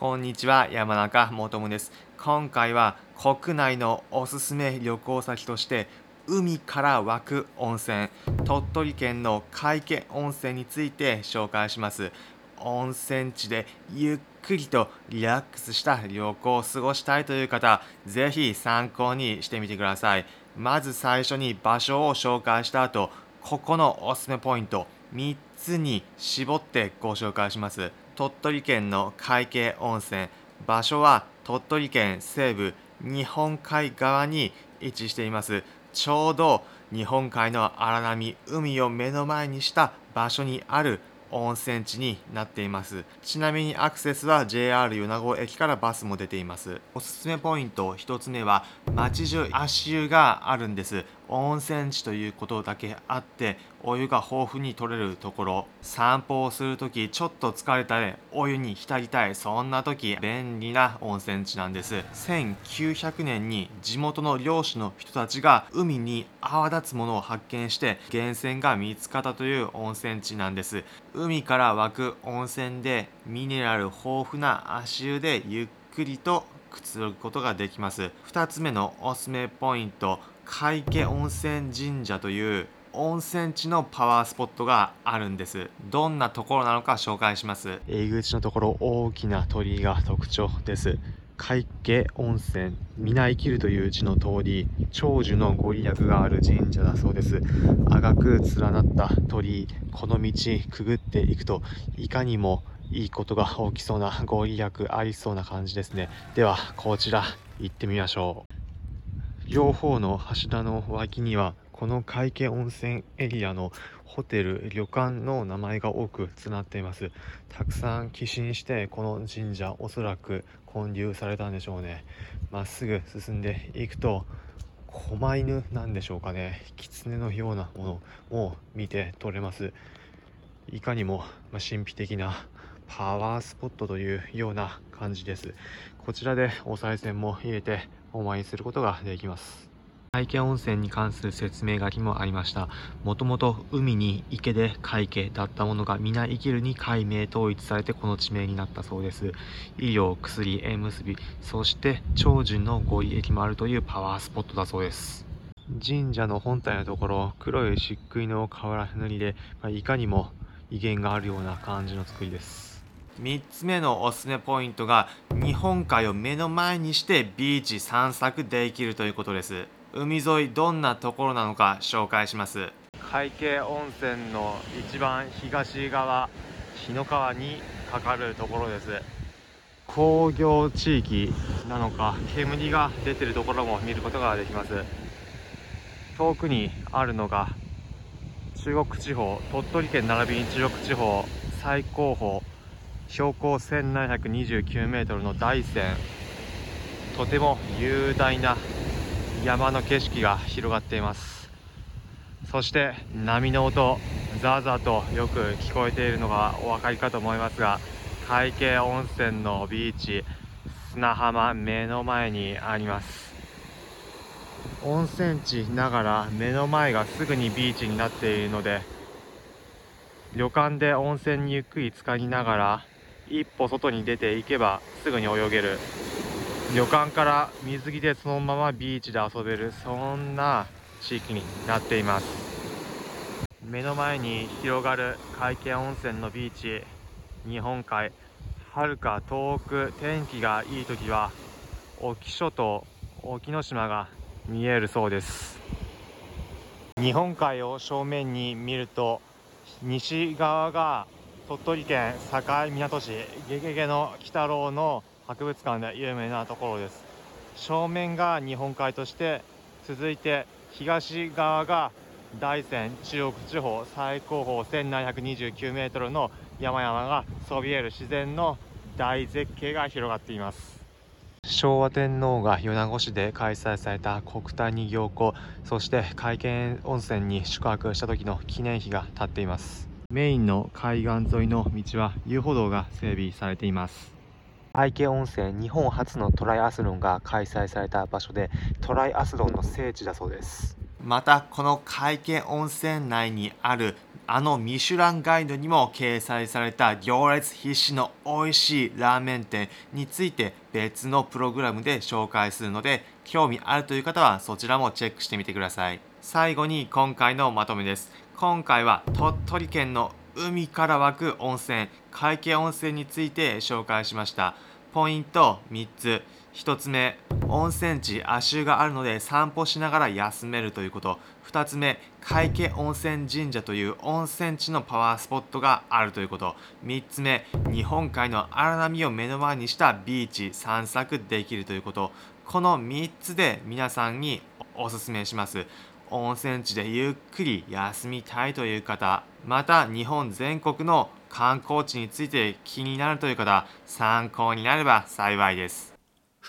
こんにちは山中もとです。今回は国内のおすすめ旅行先として海から湧く温泉鳥取県の海家温泉について紹介します。温泉地でゆっくりとリラックスした旅行を過ごしたいという方ぜひ参考にしてみてください。まず最初に場所を紹介した後ここのおすすめポイント3つに絞ってご紹介します。鳥取県の海景温泉。場所は鳥取県西部日本海側に位置しています。ちょうど日本海の荒波海を目の前にした場所にある温泉地になっています。ちなみにアクセスは JR 米子駅からバスも出ています。おすすめポイント1つ目は街中足湯があるんです。温泉地ということだけあってお湯が豊富に取れるところ散歩をする時ちょっと疲れたりお湯に浸りたい。そんな時便利な温泉地なんです。1900年に地元の漁師の人たちが海に泡立つものを発見して源泉が見つかったという温泉地なんです。海から湧く温泉でミネラル豊富な足湯でゆっくりとくつろぐことができます。2つ目のおすすめポイント海家温泉神社という温泉地のパワースポットがあるんです。どんなところなのか紹介します。入り口のところ大きな鳥居が特徴です。海家温泉皆生きるという字の通り長寿のご利益がある神社だそうです。赤く連なった鳥居この道くぐっていくといかにもいいことが起きそうなご利益ありそうな感じですね。ではこちら行ってみましょう。両方の柱の脇にはこの海家温泉エリアのホテル旅館の名前が多く連なっています。たくさん寄進してこの神社おそらく建立されたんでしょうね。まっすぐ進んでいくと狛犬なんでしょうかね。狐のようなものを見て取れます。いかにも神秘的なパワースポットというような感じです。こちらでお賽銭も入れてお参りすることができます。海家温泉に関する説明書きもありました。もともと海に池で海家だったものが皆生きるに改名統一されてこの地名になったそうです。医療薬縁結びそして長寿のご利益もあるというパワースポットだそうです。神社の本体のところ黒い漆喰の瓦塗りで、まあ、いかにも威厳があるような感じの作りです。3つ目のおすすめポイントが日本海を目の前にしてビーチ散策できるということです。海沿いどんなところなのか紹介します。海景温泉の一番東側日野川にかかるところです工業地域なのか煙が出てるところも見ることができます遠くにあるのが中国地方鳥取県並びに中国地方最高峰標高 1729m の大山とても雄大な山の景色が広がっています。そして波の音ザーザーとよく聞こえているのがお分かりかと思いますが海景温泉のビーチ砂浜目の前にあります。温泉地ながら目の前がすぐにビーチになっているので旅館で温泉にゆっくり浸かりながら一歩外に出ていけばすぐに泳げる。旅館から水着でそのままビーチで遊べるそんな地域になっています。目の前に広がる海見温泉のビーチ日本海はるか遠く天気がいい時は沖諸島沖ノ島が見えるそうです。日本海を正面に見ると西側が鳥取県境港市ゲゲゲの鬼太郎の博物館で有名なところです。正面が日本海として続いて東側が大山中国地方最高峰 1729m の山々がそびえる自然の大絶景が広がっています。昭和天皇が米子市で開催された国体に行幸そして海見温泉に宿泊した時の記念碑が立っています。メインの海岸沿いの道は遊歩道が整備されています。愛家温泉日本初のトライアスロンが開催された場所でトライアスロンの聖地だそうです。またこの会計温泉内にあるあのミシュランガイドにも掲載された行列必至の美味しいラーメン店について別のプログラムで紹介するので興味あるという方はそちらもチェックしてみてください。最後に今回のまとめです。今回は鳥取県の海から湧く温泉会計温泉について紹介しました。ポイント3つ。1つ目温泉地足湯があるので散歩しながら休めるということ。2つ目海家温泉神社という温泉地のパワースポットがあるということ。3つ目日本海の荒波を目の前にしたビーチ散策できるということ。この3つで皆さんにおすすめします。温泉地でゆっくり休みたいという方また日本全国の観光地について気になるという方参考になれば幸いです。